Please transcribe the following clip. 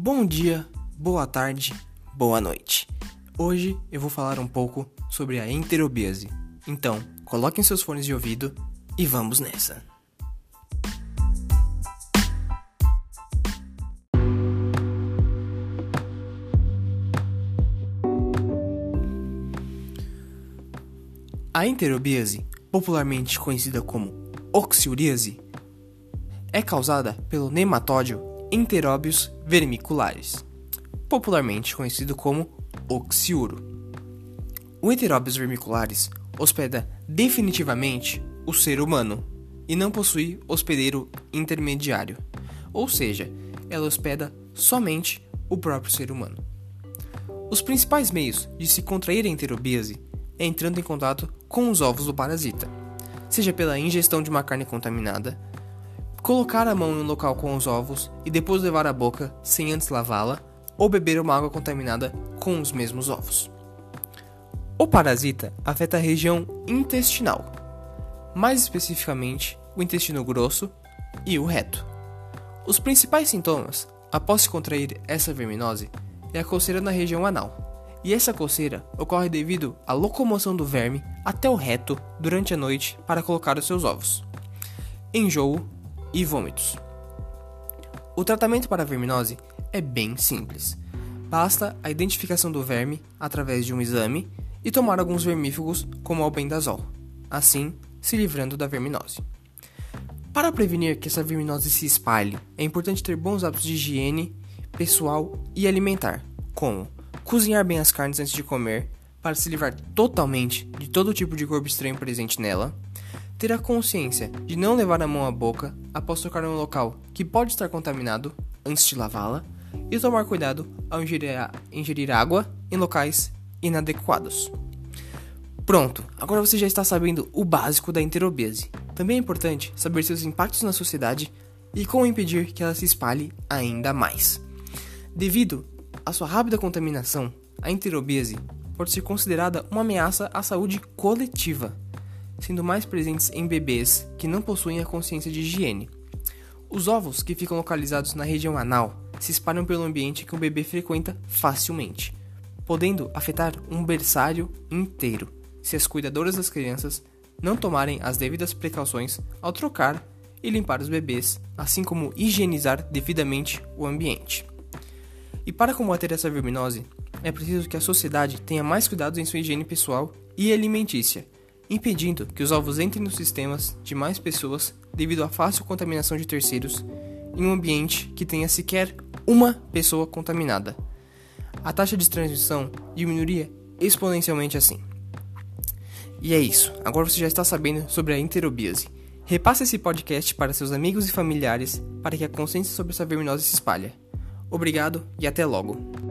Bom dia, boa tarde, boa noite. Hoje eu vou falar um pouco sobre a enterobíase. Então, coloquem seus fones de ouvido e vamos nessa. A enterobíase, popularmente conhecida como oxiuríase, é causada pelo nematódio Enteróbios vermiculares, popularmente conhecido como oxiuro. O Enteróbios vermiculares hospeda definitivamente o ser humano e não possui hospedeiro intermediário, ou seja, ela hospeda somente o próprio ser humano. Os principais meios de se contrair a enterobíase é entrando em contato com os ovos do parasita, seja pela ingestão de uma carne contaminada, colocar a mão em um local com os ovos e depois levar à boca sem antes lavá-la, ou beber uma água contaminada com os mesmos ovos. O parasita afeta a região intestinal, mais especificamente o intestino grosso e o reto. Os principais sintomas após se contrair essa verminose é a coceira na região anal, e essa coceira ocorre devido à locomoção do verme até o reto durante a noite para colocar os seus ovos. Enjoo e vômitos. O tratamento para a verminose é bem simples. Basta a identificação do verme através de um exame e tomar alguns vermífugos como albendazol, assim se livrando da verminose. Para prevenir que essa verminose se espalhe, é importante ter bons hábitos de higiene pessoal e alimentar, como cozinhar bem as carnes antes de comer, para se livrar totalmente de todo tipo de corpo estranho presente nela, ter a consciência de não levar a mão à boca após tocar em um local que pode estar contaminado antes de lavá-la e tomar cuidado ao ingerir, ingerir água em locais inadequados. Pronto, agora você já está sabendo o básico da enterobese. Também é importante saber seus impactos na sociedade e como impedir que ela se espalhe ainda mais. Devido à sua rápida contaminação, a enterobese pode ser considerada uma ameaça à saúde coletiva sendo mais presentes em bebês que não possuem a consciência de higiene. Os ovos que ficam localizados na região anal se espalham pelo ambiente que o bebê frequenta facilmente, podendo afetar um berçário inteiro se as cuidadoras das crianças não tomarem as devidas precauções ao trocar e limpar os bebês, assim como higienizar devidamente o ambiente. E para combater essa verminose, é preciso que a sociedade tenha mais cuidados em sua higiene pessoal e alimentícia impedindo que os ovos entrem nos sistemas de mais pessoas devido à fácil contaminação de terceiros em um ambiente que tenha sequer uma pessoa contaminada. A taxa de transmissão diminuiria exponencialmente assim. E é isso, agora você já está sabendo sobre a enterobíase. Repasse esse podcast para seus amigos e familiares para que a consciência sobre essa verminose se espalhe. Obrigado e até logo.